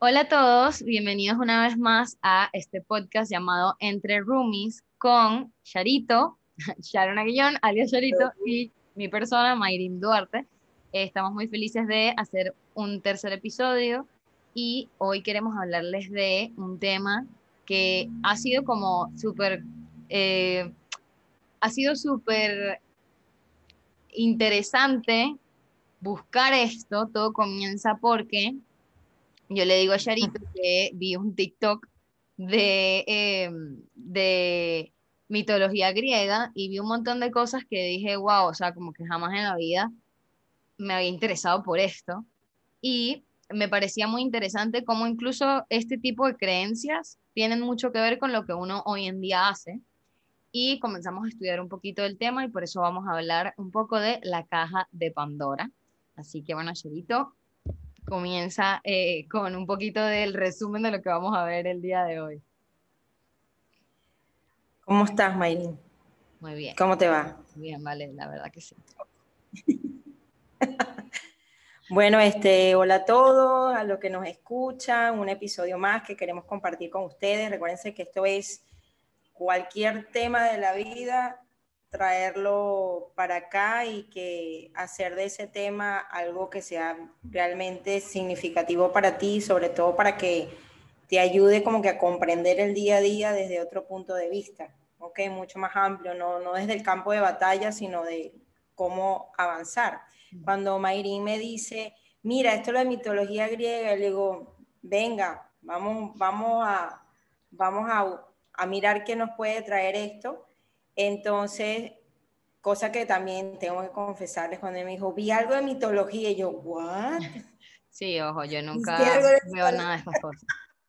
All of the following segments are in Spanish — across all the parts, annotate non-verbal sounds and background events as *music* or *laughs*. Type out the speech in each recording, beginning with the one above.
Hola a todos, bienvenidos una vez más a este podcast llamado Entre Roomies con Charito, *laughs* Sharon Aguillón, alias Charito, y mi persona, Mayrin Duarte. Eh, estamos muy felices de hacer un tercer episodio y hoy queremos hablarles de un tema que ha sido como súper, eh, ha sido súper interesante buscar esto. Todo comienza porque yo le digo a Charito que vi un TikTok de, em, de mitología griega y vi un montón de cosas que dije, wow, o sea, como que jamás en la vida me había interesado por esto. Y me parecía muy interesante cómo incluso este tipo de creencias tienen mucho que ver con lo que uno hoy en día hace. Y comenzamos a estudiar un poquito del tema y por eso vamos a hablar un poco de la caja de Pandora. Así que bueno, Charito, comienza eh, con un poquito del resumen de lo que vamos a ver el día de hoy. ¿Cómo estás, Mayrin? Muy bien. ¿Cómo te va? Bien, vale, la verdad que sí. *laughs* bueno, este, hola a todos, a los que nos escuchan, un episodio más que queremos compartir con ustedes. Recuérdense que esto es cualquier tema de la vida traerlo para acá y que hacer de ese tema algo que sea realmente significativo para ti, sobre todo para que te ayude como que a comprender el día a día desde otro punto de vista, ¿ok? Mucho más amplio, no, no desde el campo de batalla, sino de cómo avanzar. Cuando Mayrin me dice, mira, esto es la mitología griega, le digo, venga, vamos, vamos, a, vamos a, a mirar qué nos puede traer esto entonces, cosa que también tengo que confesarles cuando me dijo, vi algo de mitología y yo, ¿what? *laughs* Sí, ojo, yo *laughs* nunca veo nada de estas cosas.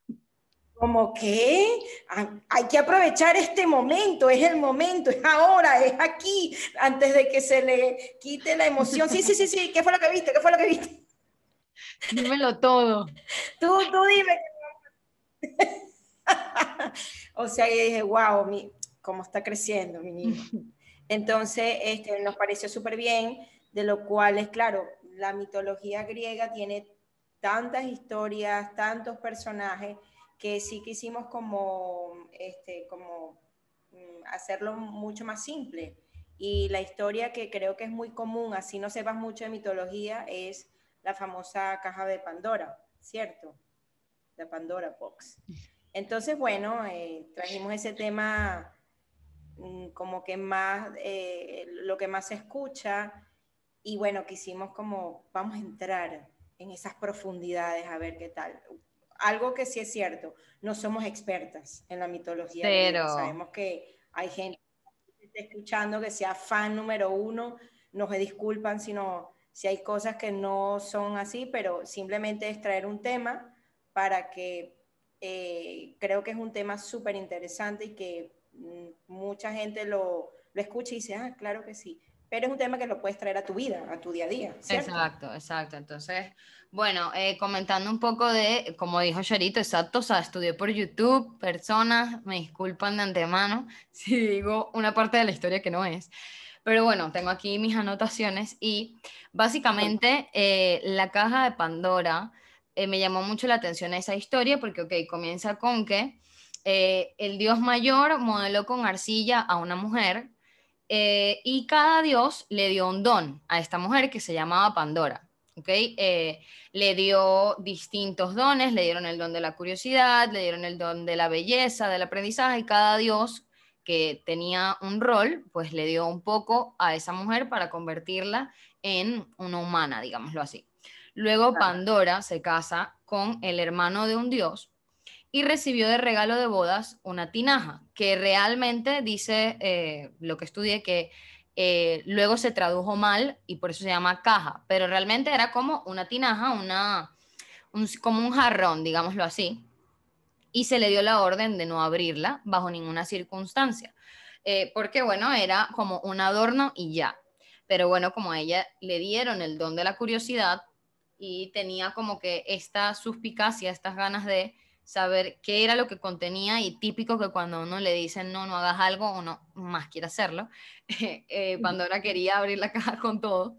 *laughs* Como que ah, hay que aprovechar este momento, es el momento, es ahora, es aquí, antes de que se le quite la emoción. Sí, sí, sí, sí, ¿qué fue lo que viste? ¿Qué fue lo que viste? Dímelo todo. Tú, tú dime. o sea, yo dije, wow, mi, cómo está creciendo mi niño. Entonces, este, nos pareció súper bien, de lo cual es claro, la mitología griega tiene tantas historias, tantos personajes, que sí quisimos como, este, como mm, hacerlo mucho más simple. Y la historia que creo que es muy común, así no sepas mucho de mitología, es la famosa caja de Pandora, ¿cierto? La Pandora Box. Entonces, bueno, eh, trajimos ese tema como que más, eh, lo que más se escucha. Y bueno, quisimos como, vamos a entrar en esas profundidades a ver qué tal. Algo que sí es cierto, no somos expertas en la mitología. Pero... Sabemos que hay gente que está escuchando que sea fan número uno, no se disculpan sino si hay cosas que no son así, pero simplemente es traer un tema para que eh, creo que es un tema súper interesante y que Mm, mucha gente lo, escucha y dice, ah, claro que sí. Pero es un tema que lo puedes traer a tu vida, a tu día a día. Exacto, exacto. Entonces, bueno, eh, comentando un poco de, como dijo Charito, exacto, o sea, estudié por YouTube, personas, me disculpan de antemano *laughs* si digo una parte de la historia que no es. Pero bueno, tengo aquí mis anotaciones y básicamente eh, la caja de Pandora eh, me llamó mucho la atención esa historia porque, ok, comienza con que eh, el dios mayor modeló con arcilla a una mujer eh, y cada dios le dio un don a esta mujer que se llamaba Pandora. ¿okay? Eh, le dio distintos dones, le dieron el don de la curiosidad, le dieron el don de la belleza, del aprendizaje, y cada dios que tenía un rol, pues le dio un poco a esa mujer para convertirla en una humana, digámoslo así. Luego Pandora se casa con el hermano de un dios y recibió de regalo de bodas una tinaja, que realmente dice eh, lo que estudié que eh, luego se tradujo mal y por eso se llama caja, pero realmente era como una tinaja, una, como un jarrón, digámoslo así, y se le dio la orden de no abrirla bajo ninguna circunstancia, eh, porque bueno, era como un adorno y ya, pero bueno, como a ella le dieron el don de la curiosidad y tenía como que esta suspicacia, estas ganas de saber qué era lo que contenía y típico que cuando uno le dicen no, no hagas algo, uno más quiere hacerlo. *laughs* Eh, Pandora quería abrir la *laughs* caja con todo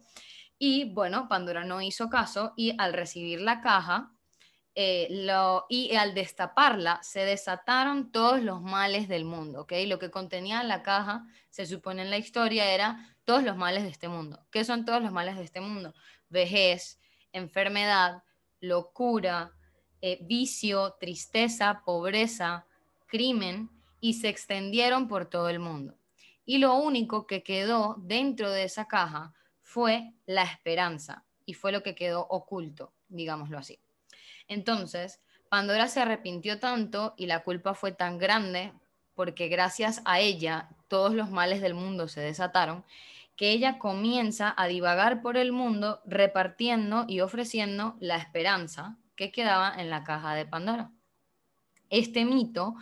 y bueno, Pandora no hizo caso y al recibir la caja, eh, lo, y al destaparla se desataron todos los males del mundo, ¿ok? Lo que contenía la caja, se supone en la historia, era todos los males de este mundo. ¿Qué son todos los males de este mundo? Vejez, enfermedad, locura, eh, vicio, tristeza, pobreza, crimen, y se extendieron por todo el mundo. Y lo único que quedó dentro de esa caja fue la esperanza, y fue lo que quedó oculto, digámoslo así. Entonces, Pandora se arrepintió tanto y la culpa fue tan grande porque gracias a ella todos los males del mundo se desataron, que ella comienza a divagar por el mundo repartiendo y ofreciendo la esperanza que quedaba en la caja de Pandora. Este mito,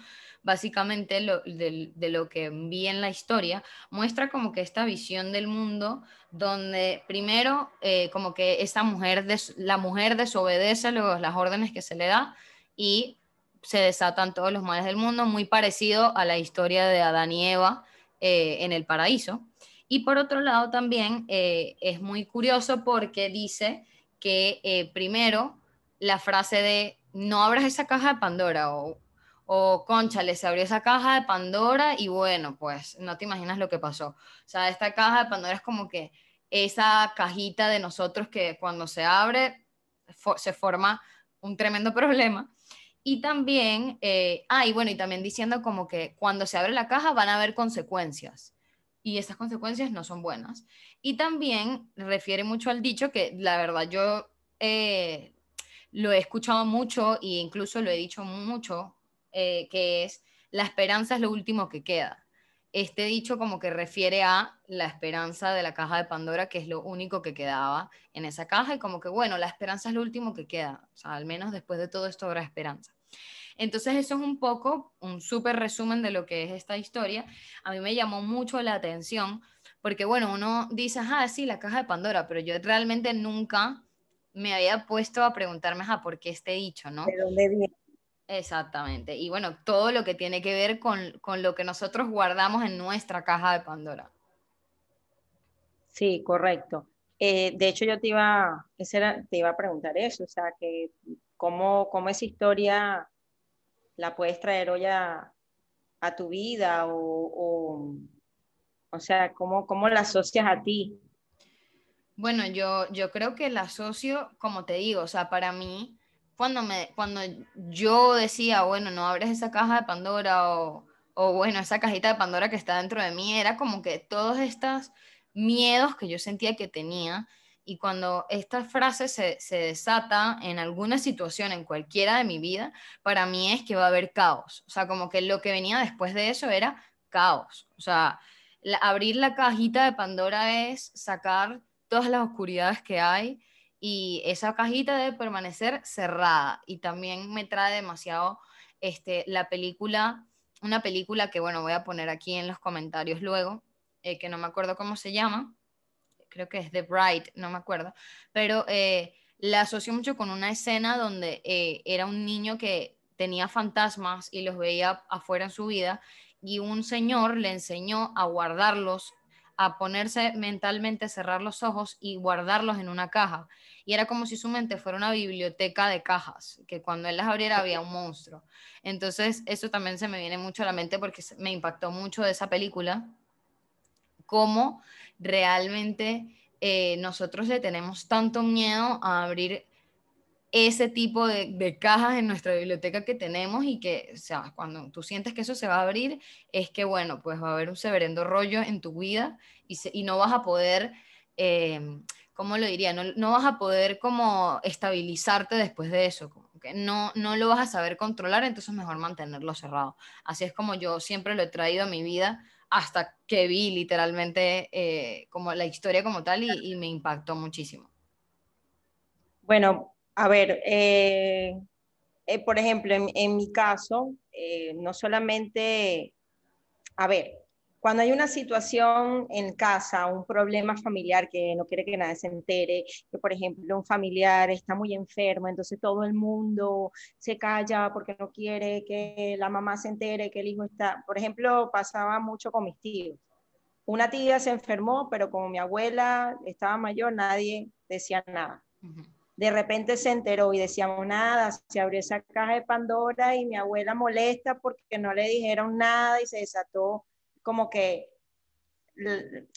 básicamente de, lo que vi en la historia, muestra como que esta visión del mundo donde primero eh, como que esta mujer, la mujer desobedece las órdenes que se le da y se desatan todos los males del mundo, muy parecido a la historia de Adán y Eva eh, en el paraíso. Y por otro lado también eh, es muy curioso porque dice que primero la frase de no abras esa caja de Pandora o, o concha, se abrió esa caja de Pandora y bueno, pues no te imaginas lo que pasó. O sea, esta caja de Pandora es como que esa cajita de nosotros que cuando se abre se forma un tremendo *laughs* problema. Y también, eh, ah, y bueno, y también diciendo como que cuando se abre la caja van a haber consecuencias y esas consecuencias no son buenas. Y también refiere mucho al dicho que la verdad yo eh, lo he escuchado mucho e incluso lo he dicho mucho, eh, que es la esperanza es lo último que queda este dicho como que refiere a la esperanza de la caja de Pandora, que es lo único que quedaba en esa caja, y como que, bueno, la esperanza es lo último que queda, o sea, al menos después de todo esto habrá esperanza. Entonces eso es un poco un súper resumen de lo que es esta historia. A mí me llamó mucho la atención, porque bueno, uno dice, ah, sí, la caja de Pandora, pero yo realmente nunca me había puesto a preguntarme, ah, ¿por qué este dicho, no? ¿De dónde viene? Exactamente. Y bueno, todo lo que tiene que ver con, lo que nosotros guardamos en nuestra caja de Pandora. Sí, correcto. Eh, de hecho, yo te iba, te iba a preguntar eso, o sea, que cómo, cómo esa historia la puedes traer hoy a, tu vida o, o, sea, ¿cómo, cómo la asocias a ti. Bueno, yo, yo creo que la asocio, como te digo, o sea, para mí cuando, me, cuando yo decía, bueno, no abres esa caja de Pandora o, o, bueno, esa cajita de Pandora que está dentro de mí, era como que todos estos miedos que yo sentía que tenía. Y cuando esta frase se, se desata en alguna situación, en cualquiera de mi vida, para mí es que va a haber caos. O sea, como que lo que venía después de eso era caos. O sea, abrir la cajita de Pandora es sacar todas las oscuridades que hay, y esa cajita debe permanecer cerrada. Y también me trae demasiado este, la película, una película que, bueno, voy a poner aquí en los comentarios luego, eh, que no me acuerdo cómo se llama, creo que es The Bride, no me acuerdo, pero eh, la asocio mucho con una escena donde eh, era un niño que tenía fantasmas y los veía afuera en su vida y un señor le enseñó a guardarlos a ponerse mentalmente, cerrar los ojos y guardarlos en una caja. Y era como si su mente fuera una biblioteca de cajas, que cuando él las abriera había un monstruo. Entonces, eso también se me viene mucho a la mente porque me impactó mucho de esa película, cómo realmente eh, nosotros le tenemos tanto miedo a abrir ese tipo de, cajas en nuestra biblioteca que tenemos y que, o sea, cuando tú sientes que eso se va a abrir, es que, bueno, pues va a haber un severendo rollo en tu vida y, y no vas a poder, eh, ¿cómo lo diría? No, no, vas a poder como estabilizarte después de eso, como que no, no lo vas a saber controlar, entonces mejor mantenerlo cerrado. Así es como yo siempre lo he traído a mi vida hasta que vi literalmente eh, como la historia como tal y, y me impactó muchísimo. Bueno, a ver, eh, eh, por ejemplo, en, mi caso, eh, no solamente, a ver, cuando hay una situación en casa, un problema familiar que no quiere que nadie se entere, que por ejemplo un familiar está muy enfermo, entonces todo el mundo se calla porque no quiere que la mamá se entere que el hijo está, por ejemplo, pasaba mucho con mis tíos. Una tía se enfermó, pero como mi abuela estaba mayor, nadie decía nada. De repente se enteró y decíamos nada, se abrió esa caja de Pandora y mi abuela molesta porque no le dijeron nada y se desató como que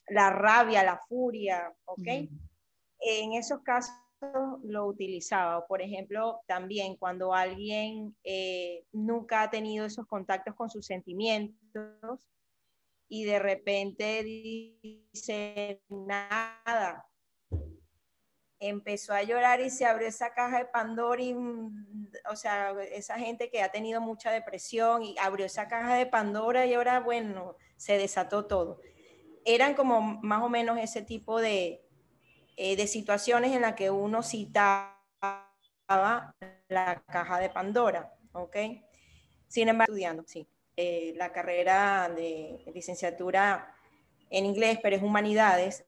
la rabia, la furia, ¿ok? En esos casos lo utilizaba. Por ejemplo, también cuando alguien eh, nunca ha tenido esos contactos con sus sentimientos y de repente dice nada, empezó a llorar y se abrió esa caja de Pandora mm, o sea, esa gente que ha tenido mucha depresión y abrió esa caja de Pandora y ahora, bueno, se desató todo. Eran como más o menos ese tipo de, eh, de situaciones en las que uno citaba la caja de Pandora, ¿ok? Sin embargo, estudiando, sí, eh, la carrera de licenciatura en inglés, pero es humanidades,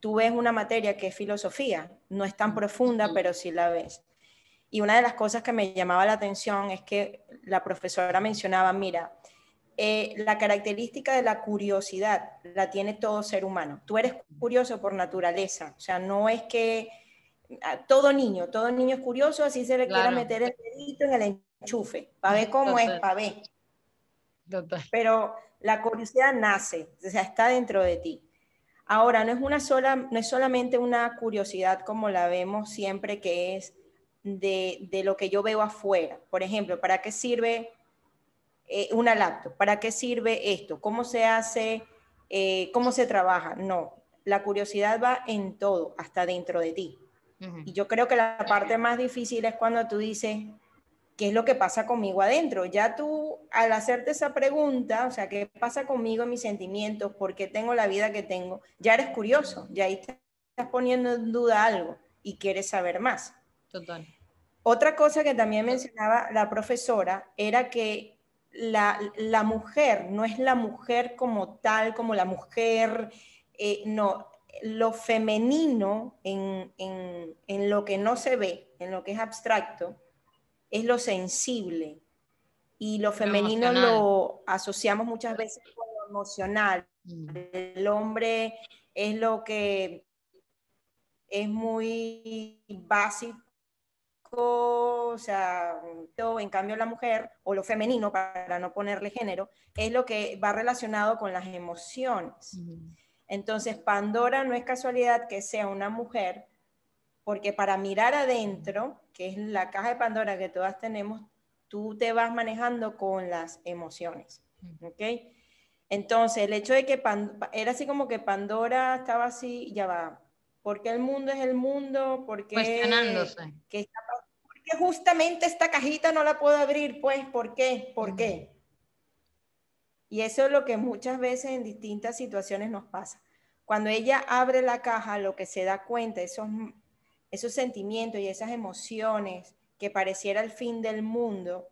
tú ves una materia que es filosofía, no es tan profunda, pero sí la ves. Y una de las cosas que me llamaba la atención es que la profesora mencionaba, mira, eh, la característica de la curiosidad la tiene todo ser humano. Tú eres curioso por naturaleza, o sea, no es que todo niño, todo niño es curioso, así se le quiera meter el dedito en el enchufe, para ver cómo es, para ver. Pero la curiosidad nace, o sea, está dentro de ti. Ahora, no es, una sola, no es solamente una curiosidad como la vemos siempre, que es de, lo que yo veo afuera. Por ejemplo, ¿para qué sirve eh, una laptop? ¿Para qué sirve esto? ¿Cómo se hace? Eh, ¿Cómo se trabaja? No, la curiosidad va en todo, hasta dentro de ti. Y yo creo que la parte más difícil es cuando tú dices, qué es lo que pasa conmigo adentro. Ya tú, al hacerte esa pregunta, o sea, ¿qué pasa conmigo en mis sentimientos? ¿Por qué tengo la vida que tengo? Ya eres curioso, ya ahí estás poniendo en duda algo y quieres saber más. Total. Otra cosa que también mencionaba la profesora era que la, la mujer no es la mujer como tal, como la mujer, eh, no, lo femenino en, en, en lo que no se ve, en lo que es abstracto, es lo sensible y lo femenino lo, asociamos muchas veces con lo emocional. Mm. El hombre es lo que es muy básico, o sea, en cambio la mujer, o lo femenino, para no ponerle género, es lo que va relacionado con las emociones. Mm. Entonces, Pandora no es casualidad que sea una mujer, porque para mirar adentro, que es la caja de Pandora que todas tenemos, tú te vas manejando con las emociones. ¿Ok? Entonces, el hecho de que era así como que Pandora estaba así, ya va. ¿Por qué el mundo es el mundo? ¿Por qué, Cuestionándose. porque justamente esta cajita no la puedo abrir? Pues, ¿por qué? ¿Por qué? Y eso es lo que muchas veces en distintas situaciones nos pasa. Cuando ella abre la caja, lo que se da cuenta, esos esos sentimientos y esas emociones que pareciera el fin del mundo,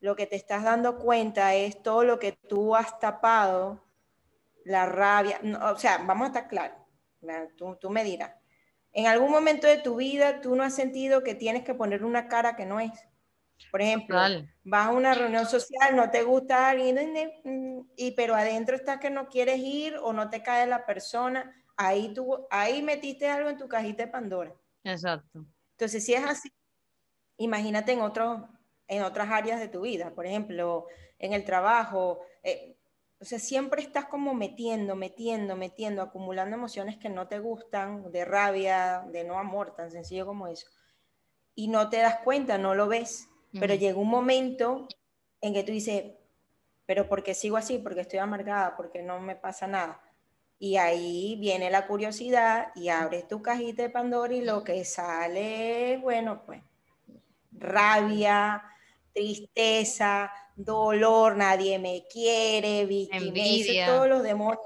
lo que te estás dando cuenta es todo lo que tú has tapado, la rabia, o sea, vamos a estar claros, tú, tú me dirás, en algún momento de tu vida tú no has sentido que tienes que poner una cara que no es. Por ejemplo, vas a una reunión social, no te gusta alguien, y, pero adentro estás que no quieres ir o no te cae la persona, ahí, tú, ahí metiste algo en tu cajita de Pandora. Exacto. Entonces, si es así, imagínate en, otros, en otras áreas de tu vida, por ejemplo, en el trabajo. Eh, o sea, siempre estás como metiendo, metiendo, metiendo, acumulando emociones que no te gustan, de rabia, de no amor, tan sencillo como eso. Y no te das cuenta, no lo ves. Pero llega un momento en que tú dices, pero ¿por qué sigo así? Porque estoy amargada, porque no me pasa nada. Y ahí viene la curiosidad y abres tu cajita de Pandora y lo que sale, bueno, pues rabia, tristeza, dolor, nadie me quiere, envidia, todos los demonios.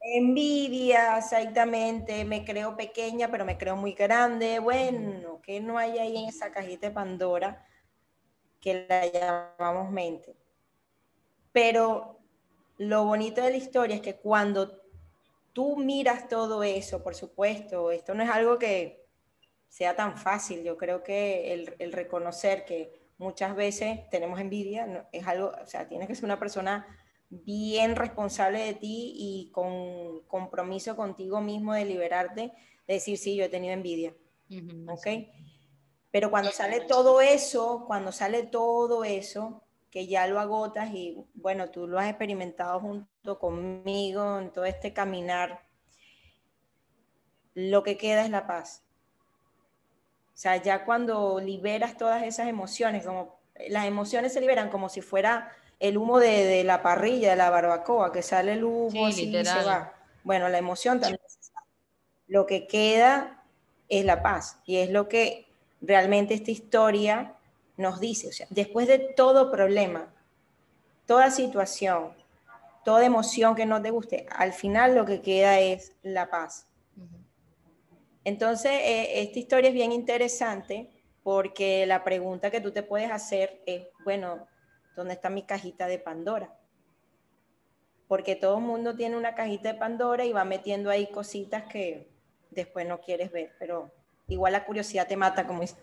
Envidia, exactamente, me creo pequeña, pero me creo muy grande. Bueno, que no hay ahí en esa cajita de Pandora que la llamamos mente. Pero lo bonito de la historia es que cuando tú miras todo eso, por supuesto, esto no es algo que sea tan fácil. Yo creo que el, reconocer que muchas veces tenemos envidia es algo, o sea, tienes que ser una persona bien responsable de ti y con compromiso contigo mismo de liberarte, de decir, sí, yo he tenido envidia. ¿Ok? Pero cuando sale todo eso, cuando sale todo eso, que ya lo agotas y bueno, tú lo has experimentado junto conmigo en todo este caminar, lo que queda es la paz. O sea, ya cuando liberas todas esas emociones, como las emociones se liberan como si fuera el humo de, la parrilla, de la barbacoa, que sale el humo y se va. Bueno, la emoción también. Lo que queda es la paz y es lo que realmente esta historia nos dice. O sea, después de todo problema, toda situación, toda emoción que no te guste, al final lo que queda es la paz. Entonces, eh, esta historia es bien interesante porque la pregunta que tú te puedes hacer es, bueno, ¿dónde está mi cajita de Pandora? Porque todo el mundo tiene una cajita de Pandora y va metiendo ahí cositas que después no quieres ver, pero igual la curiosidad te mata, como dice.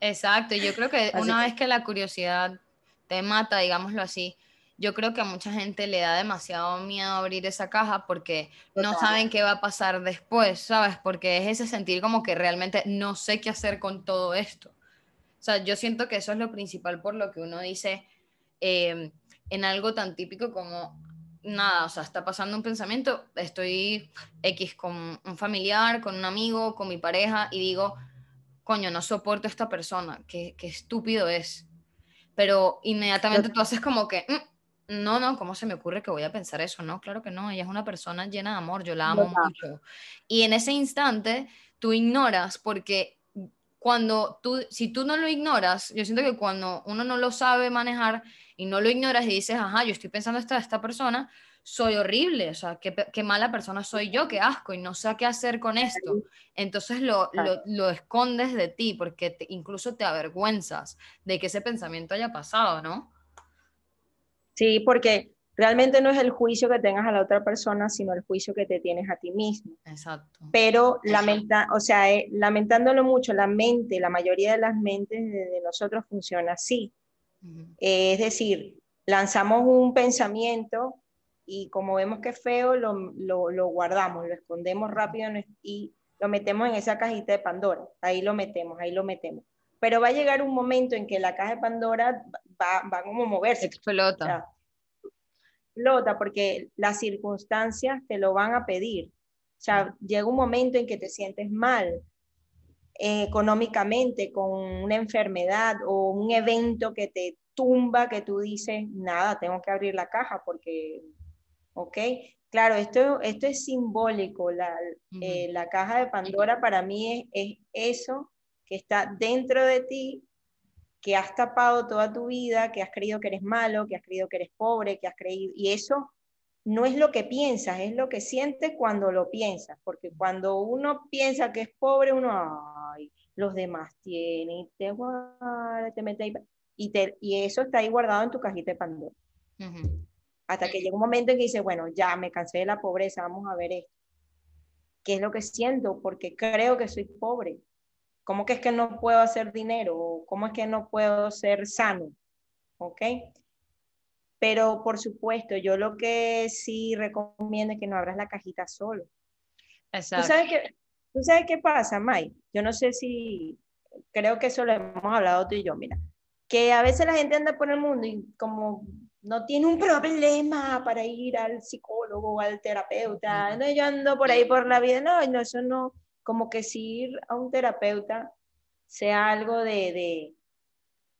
Exacto, yo creo que una vez que la curiosidad te mata, digámoslo así, yo creo que a mucha gente le da demasiado miedo abrir esa caja porque no saben qué va a pasar después, ¿sabes? Porque es ese sentir como que realmente no sé qué hacer con todo esto. O sea, yo siento que eso es lo principal por lo que uno dice em, en algo tan típico como, nada, o sea, está pasando un pensamiento, estoy X con un familiar, con un amigo, con mi pareja y digo, coño, no soporto a esta persona, qué, qué estúpido es. Pero inmediatamente tú haces como que, mm, no, no, ¿cómo se me ocurre que voy a pensar eso? No, claro que no, ella es una persona llena de amor, yo la amo mucho. Y en ese instante tú ignoras porque cuando tú, si tú no lo ignoras, yo siento que cuando uno no lo sabe manejar y no lo ignoras y dices, ajá, yo estoy pensando esta, esta persona, soy horrible, o sea, qué, qué, mala persona soy yo, qué asco, y no sé qué hacer con esto. Entonces lo, lo, lo escondes de ti porque incluso te avergüenzas de que ese pensamiento haya pasado, ¿no? Sí, porque realmente no es el juicio que tengas a la otra persona, sino el juicio que te tienes a ti mismo. Exacto. Pero lamenta, o sea, eh, lamentándolo mucho, la mente, la mayoría de las mentes de, nosotros funciona así. Eh, es decir, lanzamos un pensamiento y como vemos que es feo, lo, lo, lo, guardamos, lo escondemos rápido y lo metemos en esa cajita de Pandora. Ahí lo metemos, ahí lo metemos. Pero va a llegar un momento en que la caja de Pandora va, va como a moverse. Explota. explota porque las circunstancias te lo van a pedir. O sea, llega un momento en que te sientes mal eh, económicamente con una enfermedad o un evento que te tumba, que tú dices, nada, tengo que abrir la caja porque, ¿ok? Claro, esto, esto es simbólico. La, eh, la caja de Pandora para mí es, es eso que está dentro de ti que has tapado toda tu vida, que has creído que eres malo, que has creído que eres pobre, que has creído, y eso no es lo que piensas, es lo que sientes cuando lo piensas, porque cuando uno piensa que es pobre, uno, ay, los demás tienen, y te guarda, te mete ahí, y, te, y eso está ahí guardado en tu cajita de Pandora. Hasta que llega un momento en que dices, bueno, ya me cansé de la pobreza, vamos a ver esto. ¿Qué es lo que siento? Porque creo que soy pobre. ¿Cómo que es que no puedo hacer dinero? ¿Cómo es que no puedo ser sano? ¿Ok? Pero por supuesto, yo lo que sí recomiendo es que no abras la cajita solo. Exacto. ¿Tú sabes qué, ¿tú sabes qué pasa, May? Yo no sé si, creo que eso lo hemos hablado tú y yo, mira, que a veces la gente anda por el mundo y como no tiene un problema para ir al psicólogo o al terapeuta, no, yo ando por ahí por la vida, no, no, eso no, como que si ir a un terapeuta sea algo de,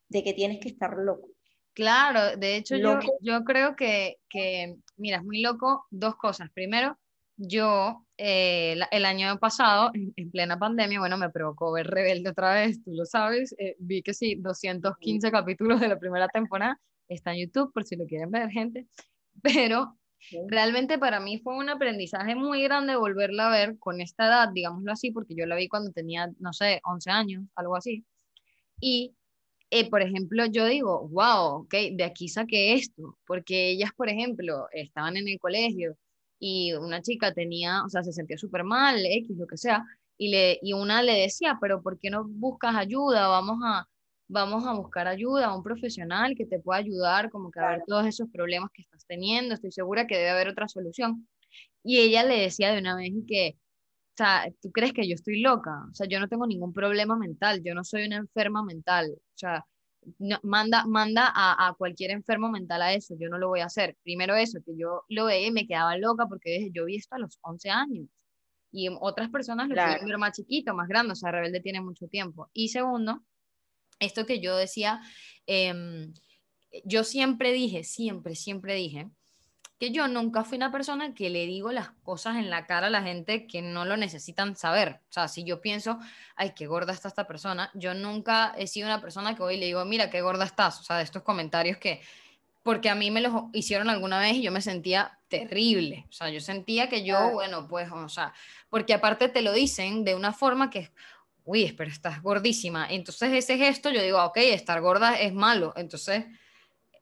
de, que tienes que estar loco. Claro, de hecho yo, yo, creo que, que, mira, es muy loco dos cosas. Primero, yo eh, el año pasado, en, plena pandemia, bueno, me provocó ver Rebelde otra vez, tú lo sabes, eh, vi que sí, 215 capítulos de la primera temporada, está en YouTube por si lo quieren ver gente, *laughs* pero Realmente para mí fue un aprendizaje muy grande volverla a ver con esta edad, digámoslo así, porque yo la vi cuando tenía, no sé, 11 años, algo así. Y, eh, por ejemplo, yo digo, wow, ok, de aquí saqué esto, porque ellas, por ejemplo, estaban en el colegio y una chica tenía, o sea, se sentía súper mal, X, lo que sea, y, le, y una le decía, pero ¿por qué no buscas ayuda? Vamos a, vamos a buscar ayuda, a un profesional que te pueda ayudar como que a ver todos esos problemas que estás teniendo, estoy segura que debe haber otra solución. Y ella le decía de una vez que, sea, tú crees que yo estoy loca, o sea, yo no tengo ningún problema mental, yo no soy una enferma mental, o sea, manda, manda a, a, cualquier enfermo mental a eso, yo no lo voy a hacer. Primero eso, que yo lo veía y me quedaba loca porque yo vi esto a los 11 años y otras personas lo claro. ver más chiquito, más grande, o sea, Rebelde tiene mucho tiempo. Y segundo, esto que yo decía, eh, yo siempre dije, siempre, siempre dije, que yo nunca fui una persona que le digo las cosas en la cara a la gente que no lo necesitan saber. O sea, si yo pienso, ay, qué gorda está esta persona, yo nunca he sido una persona que hoy le digo, mira, qué gorda estás. O sea, de estos comentarios que, porque a mí me los hicieron alguna vez y yo me sentía terrible. O sea, yo sentía que yo, bueno, pues, o sea, porque aparte te lo dicen de una forma que, uy, pero estás gordísima. Entonces ese gesto yo digo, ok, estar gorda es malo. Entonces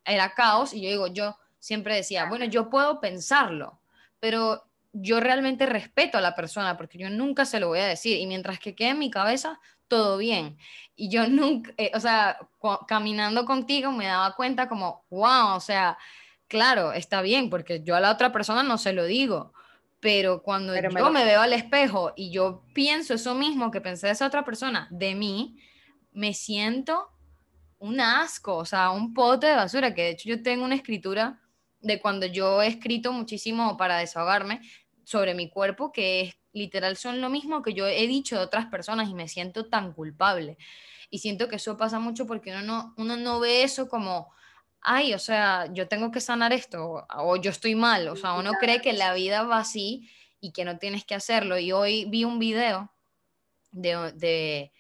era caos y yo digo, yo siempre decía, bueno, yo puedo pensarlo, pero yo realmente respeto a la persona porque yo nunca se lo voy a decir y mientras que quede en mi cabeza, todo bien. Y yo nunca, eh, o sea, caminando contigo me daba cuenta como, wow, o sea, claro, está bien porque yo a la otra persona no se lo digo, pero cuando yo me, me veo al espejo y yo pienso eso mismo que pensé de esa otra persona, de mí, me siento un asco, o sea, un pote de basura, que de hecho yo tengo una escritura de cuando yo he escrito muchísimo para desahogarme sobre mi cuerpo, que es literal son lo mismo que yo he dicho de otras personas y me siento tan culpable. Y siento que eso pasa mucho porque uno no, uno no ve eso como, ay, o sea, yo tengo que sanar esto, o, yo estoy mal, o sea, uno cree que la vida va así y que no tienes que hacerlo. Y hoy vi un video de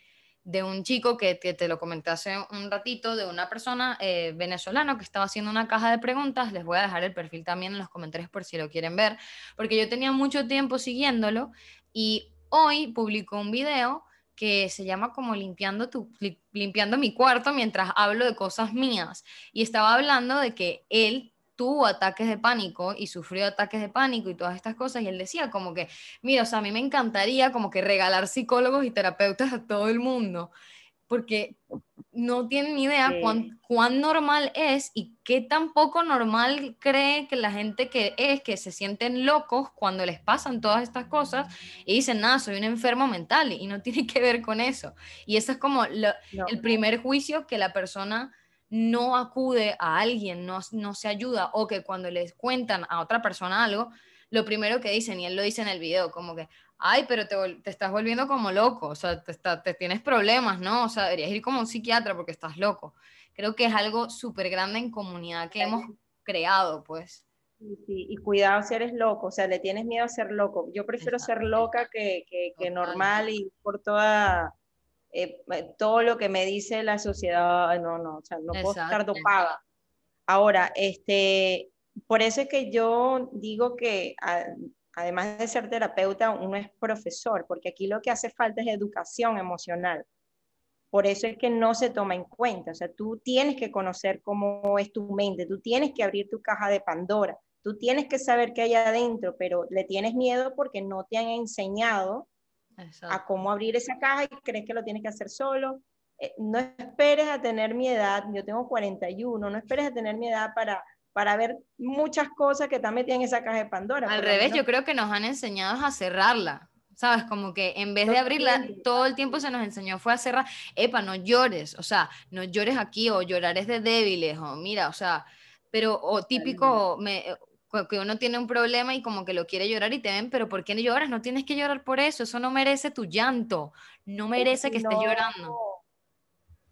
de un chico que, te lo comenté hace un ratito, de una persona eh, venezolana que estaba haciendo una caja de preguntas. Les voy a dejar el perfil también en los comentarios por si lo quieren ver, porque yo tenía mucho tiempo siguiéndolo y hoy publicó un video que se llama como limpiando, tu, limpiando mi cuarto mientras hablo de cosas mías. Y estaba hablando de que él tuvo ataques de pánico y sufrió ataques de pánico y todas estas cosas y él decía como que, mira, o sea, a mí me encantaría como que regalar psicólogos y terapeutas a todo el mundo, porque no tienen ni idea cuán, cuán, normal es y qué tan poco normal cree que la gente que es, que se sienten locos cuando les pasan todas estas cosas y dicen, nada, soy un enfermo mental y no *laughs* tiene que ver con eso. Y eso es como el primer juicio que la persona no acude a alguien, no, no se ayuda, o que cuando les cuentan a otra persona algo, lo primero que dicen, y él lo dice en el video, como que, ay, pero te, te estás volviendo como loco, o sea, te, te, tienes problemas, ¿no? O sea, deberías ir como un psiquiatra porque estás loco. Creo que es algo súper grande en comunidad que hemos creado, pues. Sí, y cuidado si eres loco, o sea, le tienes miedo a ser loco. Yo prefiero ser loca que, que, que normal y por toda eh, todo lo que me dice la sociedad, no, no, o sea, no puedo estar dopada. Ahora, este, por eso es que yo digo que además de ser terapeuta, uno es profesor, porque aquí lo que hace falta es educación emocional. Por eso es que no se toma en cuenta. O sea, tú tienes que conocer cómo es tu mente, tú tienes que abrir tu caja de Pandora, tú tienes que saber qué hay adentro, pero le tienes miedo porque no te han enseñado a cómo abrir esa caja y crees que lo tienes que hacer solo. Eh, no esperes a tener mi edad, yo tengo 41, no esperes a tener mi edad para, para ver muchas cosas que están metidas en esa caja de Pandora. Al revés, yo creo que nos han enseñado a cerrarla. ¿Sabes? Como que en vez de abrirla, todo el tiempo se nos enseñó fue a cerrar, epa, no llores, o sea, no llores aquí, o llorar es de débiles, o mira, o sea, pero, o típico, me, que uno tiene un problema y como que lo quiere llorar y te ven, pero ¿por qué no lloras? No tienes que llorar por eso, eso no merece tu llanto, no merece que estés llorando.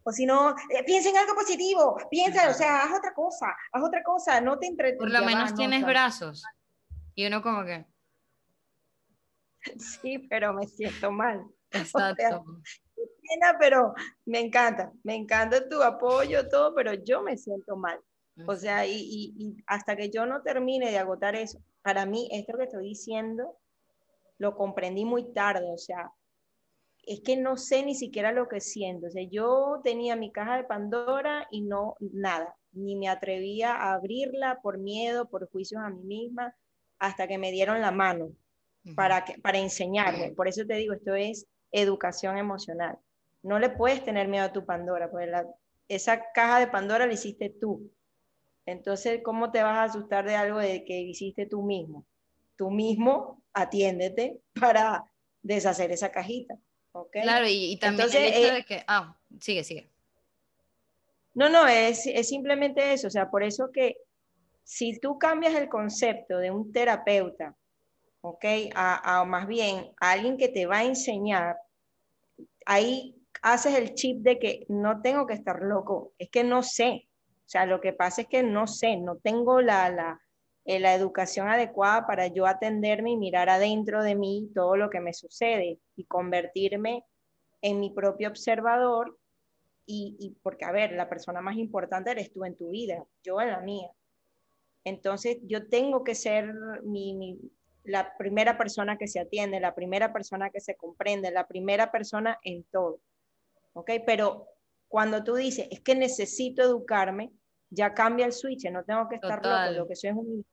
O si no, eh, piensa en algo positivo, piensa, o sea, haz otra cosa, haz otra cosa, no te entretengas. Por lo menos tienes brazos. Y uno como que... Sí, pero me siento mal. *laughs* Exacto. pero me encanta, me encanta tu apoyo, todo, pero yo me siento mal. O sea, y, hasta que yo no termine de agotar eso, para mí esto que estoy diciendo lo comprendí muy tarde, o sea, es que no sé ni siquiera lo que siento. O sea, yo tenía mi caja de Pandora y no nada, ni me atrevía a abrirla por miedo, por juicios a mí misma, hasta que me dieron la mano para, que, para enseñarme. Por eso te digo, esto es educación emocional. No le puedes tener miedo a tu Pandora, porque esa caja de Pandora la hiciste tú. Entonces, ¿cómo te vas a asustar de algo de que hiciste tú mismo? Tú mismo atiéndete para, deshacer esa cajita. ¿Okay? Claro, y, también el hecho eh, de que... Ah, sigue, sigue. No, no, es, es simplemente eso, o sea, por eso que si tú cambias el concepto de un terapeuta, ¿ok? A, a, más bien a alguien que te va a enseñar, ahí haces el chip de que no tengo que estar loco, es que no sé. O sea, lo que pasa es que no sé, no tengo la, la, eh, la educación adecuada para yo atenderme y mirar adentro de mí todo lo que me sucede y convertirme en mi propio observador y, y, porque, a ver, la persona más importante eres tú en tu vida, yo en la mía. Entonces, yo tengo que ser mi, mi, la primera persona que se atiende, la primera persona que se comprende, la primera persona en todo. ¿Ok? Pero cuando tú dices, es que necesito educarme, ya cambia el switch, no tengo que estar loco, lo que soy es un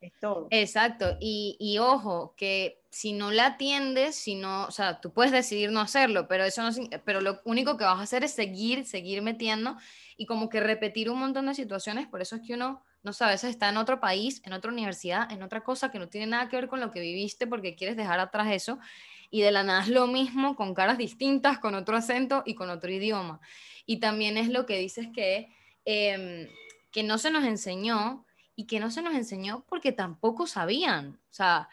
es todo. Exacto, y, y, ojo, que si no la atiendes, si no, o sea, tú puedes decidir no hacerlo, pero eso no, pero lo único que vas a hacer es seguir, seguir metiendo y como que repetir un montón de situaciones, por eso es que uno, no sabe, a veces está en otro país, en otra universidad, en otra cosa que no tiene nada que ver con lo que viviste porque quieres dejar atrás eso y de la nada es lo mismo con caras distintas, con otro acento y con otro idioma. Y también es lo que dices que, eh, que no se nos enseñó y que no se nos enseñó porque tampoco sabían. O sea,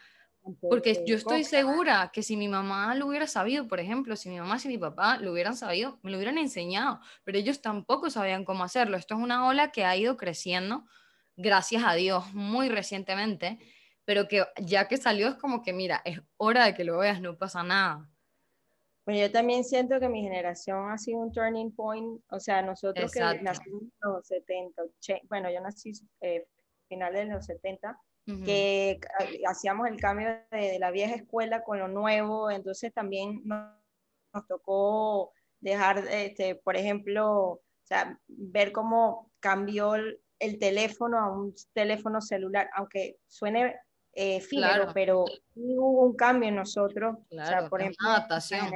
porque yo estoy segura que si mi mamá lo hubiera sabido, por ejemplo, si mi mamá y mi papá lo hubieran sabido, me lo hubieran enseñado, pero ellos tampoco sabían cómo hacerlo. Esto es una ola que ha ido creciendo, gracias a Dios, muy recientemente, pero que ya que salió es como que, mira, es hora de que lo veas, no pasa nada. Bueno, yo también siento que mi generación ha sido un turning point, o sea, nosotros que nacimos en los 70, bueno, yo nací eh, finales de los 70, que hacíamos el cambio de, la vieja escuela con lo nuevo, entonces también nos, tocó dejar, este, por ejemplo, o sea, ver cómo cambió el, teléfono a un teléfono celular, aunque suene eh, pero hubo un cambio en nosotros, o sea, por ejemplo, adaptación.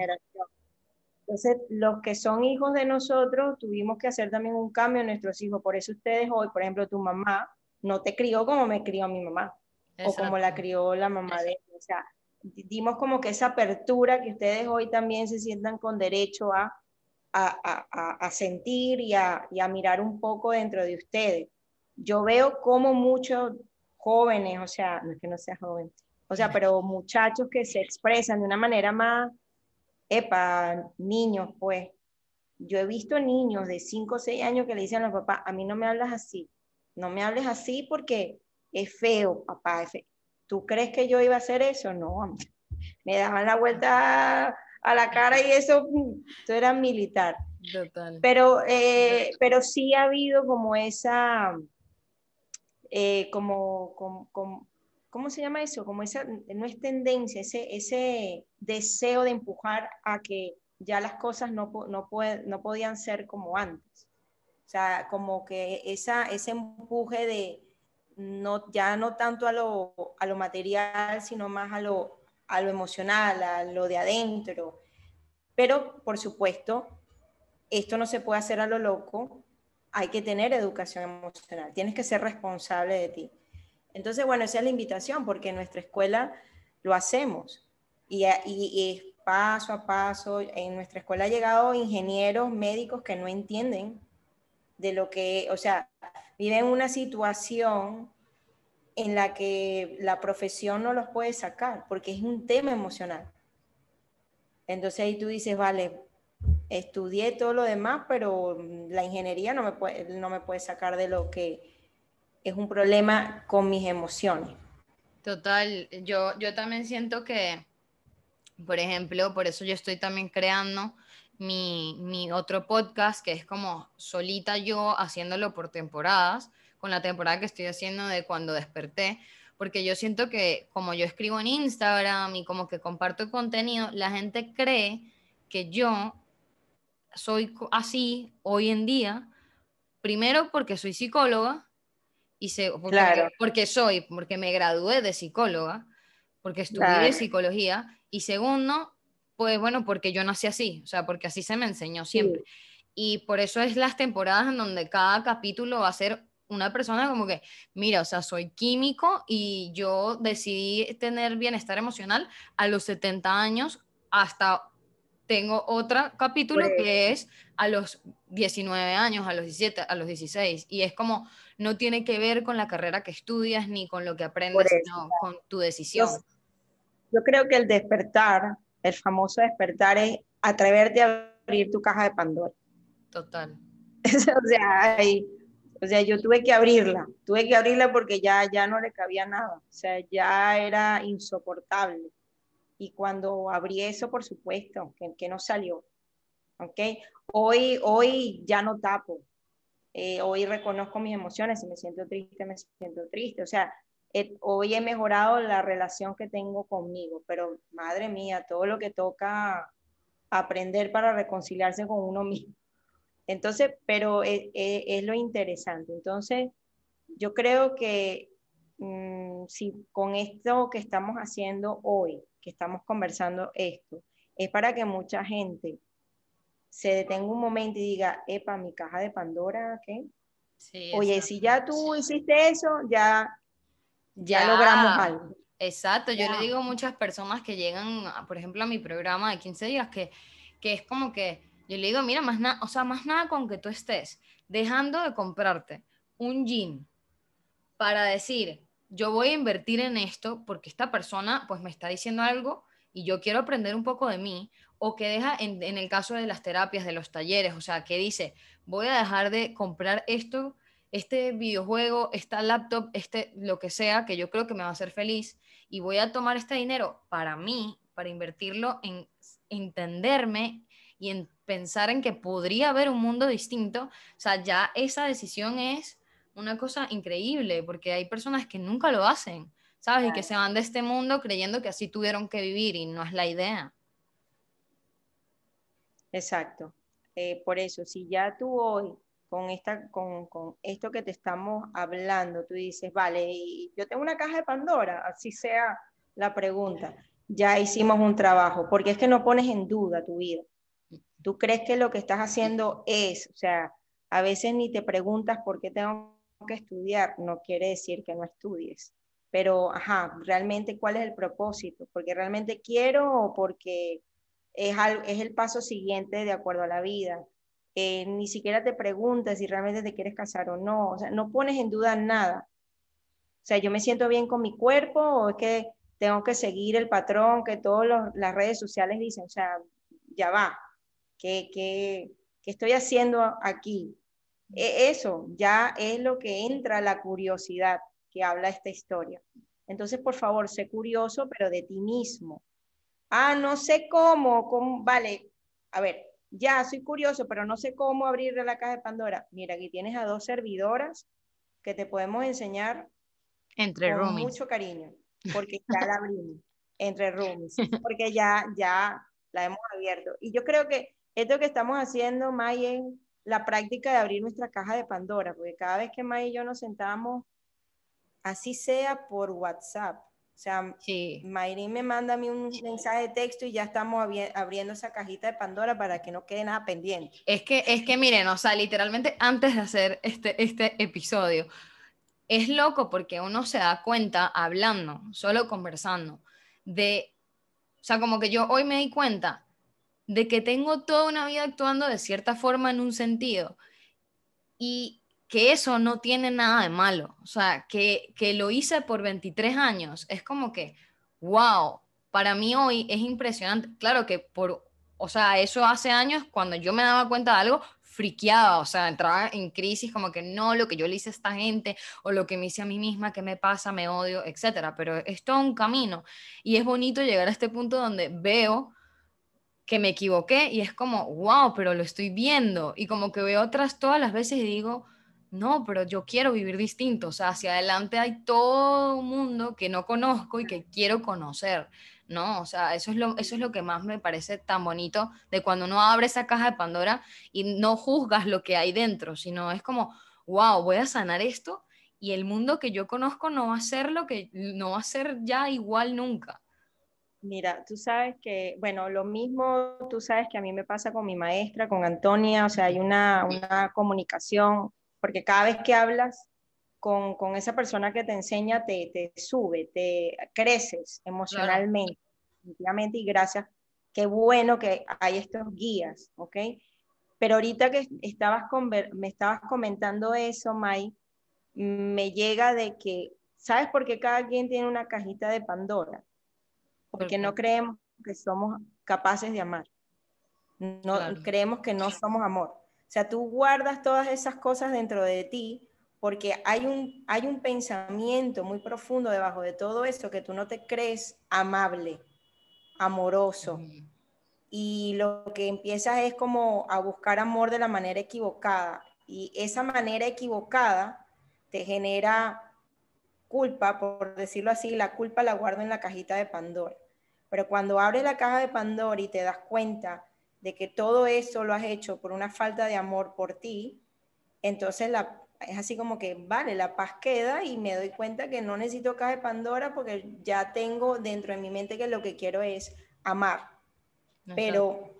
Entonces, los que son hijos de nosotros, tuvimos que hacer también un cambio en nuestros hijos. Por eso ustedes hoy, por ejemplo, tu mamá, no te crió como me crió mi mamá o como la crió la mamá de ella. O sea, dimos como que esa apertura que ustedes hoy también se sientan con derecho a, a, a, a sentir y, y a, mirar un poco dentro de ustedes. Yo veo como muchos jóvenes, o sea, no es que no sea joven, o sea, pero muchachos que se expresan de una manera más, epa, niños, pues. Yo he visto niños de 5 o 6 años que le dicen a los papás, a mí no me hablas así, no me hables así porque es feo, papá. ¿Tú crees que yo iba a hacer eso? No, me daban la vuelta a la cara y eso, eso era militar. Total. Pero, eh, pero sí ha habido como esa, eh, como, como, ¿cómo se llama eso? Como esa, no es tendencia, ese, ese deseo de empujar a que ya las cosas no, no, no podían ser como antes. O sea, como que esa, ese empuje de no, ya no tanto a lo, a lo material, sino más a lo, a lo emocional, a lo de adentro. Pero, por supuesto, esto no se puede hacer a lo loco, hay que tener educación emocional, tienes que ser responsable de ti. Entonces, bueno, esa es la invitación, porque en nuestra escuela lo hacemos y, y, es paso a paso. En nuestra escuela ha llegado ingenieros médicos que no entienden de lo que, o sea, viven una situación en la que la profesión no los puede sacar, porque es un tema emocional. Entonces ahí tú dices, vale, estudié todo lo demás, pero la ingeniería no me puede, no me puede sacar de lo que es un problema con mis emociones. Total, yo, yo también siento que, por ejemplo, por eso yo estoy también creando mi, otro podcast, que es como solita yo haciéndolo por temporadas, con la temporada que estoy haciendo de cuando desperté, porque yo siento que como yo escribo en Instagram y como que comparto contenido, la gente cree que yo soy así hoy en día, primero porque soy psicóloga, y se, porque, porque soy, porque me gradué de psicóloga, porque estudié psicología, y segundo, pues bueno, porque yo nací así, o sea, porque así se me enseñó siempre. Y por eso es las temporadas en donde cada capítulo va a ser una persona como que, mira, o sea, soy químico y yo decidí tener bienestar emocional a los 70 años hasta tengo otro capítulo que es a los 19 años, a los 17, a los 16 y es como no tiene que ver con la carrera que estudias ni con lo que aprendes, sino con tu decisión. Yo, creo que el despertar, el famoso despertar es atreverte a abrir tu caja de Pandora. Total. *laughs* o sea, o sea, yo tuve que abrirla, tuve que abrirla porque ya, ya no le cabía nada, o sea, ya era insoportable. Y cuando abrí eso, por supuesto, que, que no salió. ¿Ok? Hoy, hoy ya no tapo. Eh, hoy reconozco mis emociones, si me siento triste, me siento triste. O sea, hoy he mejorado la relación que tengo conmigo, pero madre mía, todo lo que toca aprender para reconciliarse con uno *laughs* mismo. Entonces, pero es, es, lo interesante. Entonces, yo creo que mm, si con esto que estamos haciendo hoy, que estamos conversando esto, es para que mucha gente se detenga un momento y diga, epa, mi caja de Pandora, ¿qué? Oye, si ya tú hiciste eso, ya, ya, logramos algo. Exacto, yo le digo a muchas personas que llegan, por ejemplo, a mi programa de 15 días, que, que es como que yo le digo, mira, más nada, o sea, más nada con que tú estés dejando de comprarte un jean para decir, yo voy a invertir en esto porque esta persona pues me está diciendo algo y yo quiero aprender un poco de mí, o que deja en, en, el caso de las terapias, de los talleres, o sea, que dice, voy a dejar de comprar esto, este videojuego, esta laptop, este lo que sea, que yo creo que me va a hacer feliz, y voy a tomar este dinero para mí, para invertirlo en entenderme y en pensar en que podría haber un mundo distinto, o sea, ya esa decisión es una cosa increíble, porque hay personas que nunca lo hacen, ¿sabes? Y que se van de este mundo creyendo que así tuvieron que vivir y no es la idea. Exacto. Eh, por eso, si ya tú hoy, con, esta, con, con, esto que te estamos hablando, tú dices, vale, yo tengo una caja de Pandora, así sea la pregunta, ya hicimos un trabajo, porque es que no pones en duda tu vida. Tú crees que lo que estás haciendo es, o sea, a veces ni te preguntas por qué tengo que estudiar, no quiere decir que no estudies, pero, ajá, realmente cuál es el propósito, porque realmente quiero o porque es, es el paso siguiente de acuerdo a la vida. Ni siquiera te preguntas si realmente te quieres casar o no, o sea, no pones en duda nada. O sea, yo me siento bien con mi cuerpo o es que tengo que seguir el patrón que todas las redes sociales dicen, o sea, ya va, ¿qué, qué, qué estoy haciendo aquí? E, eso ya es lo que entra la curiosidad que habla esta historia. Entonces, por favor, sé curioso, pero de ti mismo. Ah, no sé cómo, cómo, vale, a ver, ya soy curioso, pero no sé cómo abrirle la caja de Pandora. Mira, aquí tienes a dos servidoras que te podemos enseñar entre con mucho cariño, porque ya la *laughs* abrimos entre rooms, porque ya, ya la hemos abierto. Y yo creo que esto que estamos haciendo, Mayen, la práctica de abrir nuestra caja de Pandora, porque cada vez que May y yo nos sentamos, así sea por WhatsApp, o sea, sí. Mayrin me manda a mí un mensaje de texto y ya estamos abriendo esa cajita de Pandora para que no quede nada pendiente. Es que, es que miren, o sea, literalmente antes de hacer este, este episodio, es loco porque uno se da cuenta hablando, solo conversando, de, o sea, como que yo hoy me di cuenta de que tengo toda una vida actuando de cierta forma en un sentido y que eso no tiene nada de malo. O sea, que, que lo hice por 23 años. Es como que, wow, para mí hoy es impresionante. Claro que por, o sea, eso hace años cuando yo me daba cuenta de algo, friqueaba, o sea, entraba en crisis como que no, lo que yo le hice a esta gente o lo que me hice a mí misma, que me pasa, me odio, etcétera. Pero es todo un camino y es bonito llegar a este punto donde veo que me equivoqué y es como, wow, pero lo estoy viendo. Y como que veo otras todas las veces y digo, no, pero yo quiero vivir distinto. O sea, hacia adelante hay todo un mundo que no conozco y que quiero conocer. ¿no? O sea, eso es, lo, eso es lo que más me parece tan bonito de cuando uno abre esa caja de Pandora y no juzgas lo que hay dentro, sino es como, wow, voy a sanar esto y el mundo que yo conozco no va a ser lo que, no va a ser ya igual nunca. Mira, tú sabes que, bueno, lo mismo, tú sabes que a mí me pasa con mi maestra, con Antonia, o sea, hay una, una comunicación, porque cada vez que hablas, con, con, esa persona que te enseña, te, te sube, te creces emocionalmente, y gracias, qué bueno que hay estos guías, ¿ok? Pero ahorita que estabas me estabas comentando eso, May, me llega de que, ¿sabes por qué cada quien tiene una cajita de Pandora? Porque no creemos que somos capaces de amar. No creemos que no somos amor. O sea, tú guardas todas esas cosas dentro de ti porque hay un, hay un pensamiento muy profundo debajo de todo eso que tú no te crees amable, amoroso. Y lo que empiezas es como a buscar amor de la manera equivocada. Y esa manera equivocada te genera culpa, por decirlo así, la culpa la guardo en la cajita de Pandora. Pero cuando abres la caja de Pandora y te das cuenta de que todo eso lo has hecho por una falta de amor por ti, entonces la, es así como que, vale, la paz queda y me doy cuenta que no necesito caja de Pandora porque ya tengo dentro de mi mente que lo que quiero es amar. Pero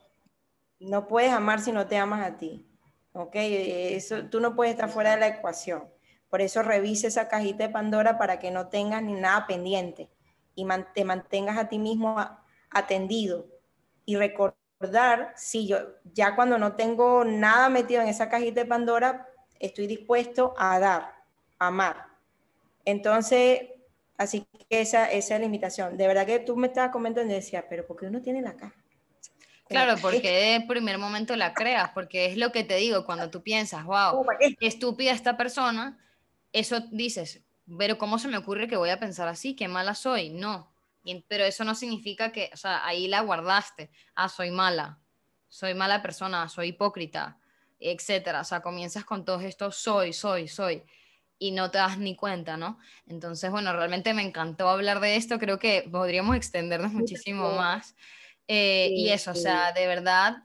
no puedes amar si no te amas a ti. ¿Ok? Eso, tú no puedes estar fuera de la ecuación. Por eso revise esa cajita de Pandora para que no tengas ni nada pendiente y te mantengas a ti mismo atendido y recordar, si yo ya cuando no tengo nada metido en esa cajita de Pandora, estoy dispuesto a dar, a amar. Entonces, así que esa, esa es la invitación. De verdad que tú me estabas comentando y decía, pero ¿por qué uno tiene la caja? Claro, porque de primer momento la creas, porque es lo que te digo, cuando tú piensas, wow, qué estúpida esta persona, eso dices, pero ¿cómo se me ocurre que voy a pensar así? ¿Qué mala soy? No. Pero eso no significa que, o sea, ahí la guardaste. Ah, soy mala, soy mala persona, soy hipócrita, etcétera. O sea, comienzas con todo esto, soy, soy, soy, y no te das ni cuenta, ¿no? Entonces, bueno, realmente me encantó hablar de esto. Creo que podríamos extendernos muchísimo más. Eh, y eso, o sea, de verdad,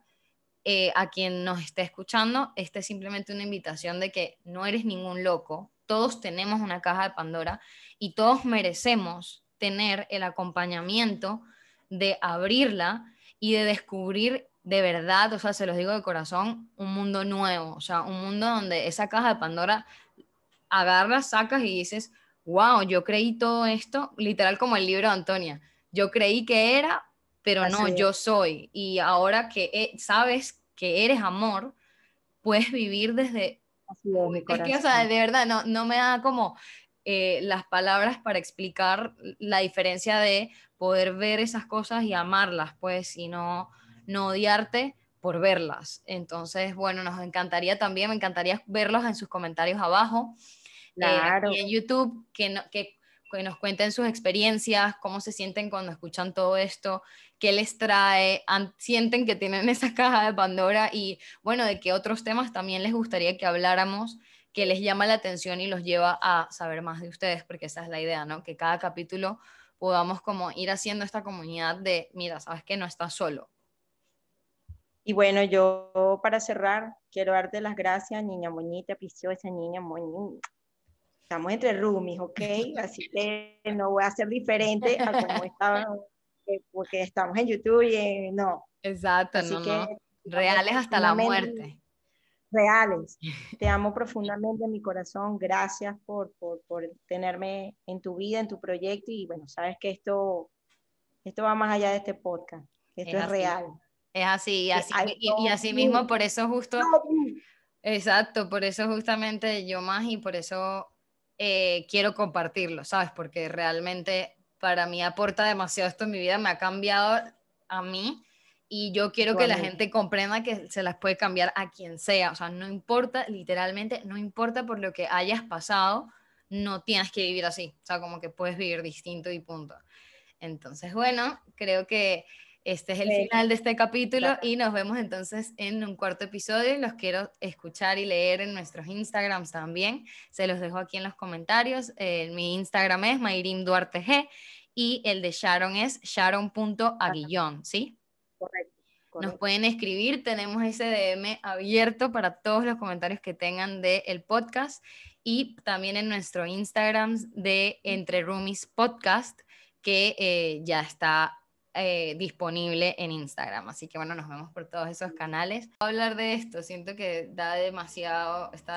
eh, a quien nos esté escuchando, este es simplemente una invitación de que no eres ningún loco, todos tenemos una caja de Pandora y todos merecemos tener el acompañamiento de abrirla y de descubrir de verdad, o sea, se los digo de corazón, un mundo nuevo, o sea, un mundo donde esa caja de Pandora agarras, sacas y dices, wow, yo creí todo esto, literal como el libro de Antonia, yo creí que era, pero no, yo soy. Y ahora que eh, sabes que eres amor, puedes vivir desde es, que, o sea, de verdad, no, no me da como eh, las palabras para explicar la diferencia de poder ver esas cosas y amarlas, pues, y no, no odiarte por verlas. Entonces, bueno, nos encantaría también, me encantaría verlos en sus comentarios abajo. Eh, claro. y en YouTube, que, que, que, nos cuenten sus experiencias, cómo se sienten cuando escuchan todo esto, qué les trae, sienten que tienen esa caja de Pandora y bueno, de qué otros temas también les gustaría que habláramos que les llama la atención y los lleva a saber más de ustedes, porque esa es la idea, ¿no? Que cada capítulo podamos como ir haciendo esta comunidad de, mira, sabes que no estás solo. Y bueno, yo para cerrar, quiero darte las gracias, niña bonita, preciosa, niña bonita. Estamos entre roomies, ¿ok? *laughs* Así que no voy a ser diferente a como estaba porque estamos en YouTube y no. Exacto, no, no. Reales hasta la muerte. Reales. *laughs* Te amo profundamente en mi corazón. Gracias por, por, por, tenerme en tu vida, en tu proyecto. Y bueno, sabes que esto, esto va más allá de este podcast. Esto es, real. Es así, y así, y, así mismo, por eso justo. Exacto, por eso justamente yo más y por eso eh, quiero compartirlo, ¿sabes? Porque realmente para mí aporta demasiado esto en mi vida, me ha cambiado a mí y yo quiero que la gente comprenda que se las puede cambiar a quien sea, o sea, no importa, literalmente, no importa por lo que hayas pasado, no tienes que vivir así, o sea, como que puedes vivir distinto y punto. Entonces, bueno, creo que este es el final de este capítulo y nos vemos entonces en un cuarto episodio. Los quiero escuchar y leer en nuestros Instagrams también. Se los dejo aquí en los comentarios. Eh, mi Instagram es Mayrim Duarte G y el de Sharon es sharon.aguillón, ¿sí? Correcto, Nos pueden escribir, tenemos ese DM abierto para todos los comentarios que tengan del podcast y también en nuestro Instagram de Entre Roomies Podcast que eh, ya está eh, disponible en Instagram. Así que bueno, nos vemos por todos esos canales. Hablar de esto, siento que da demasiado, está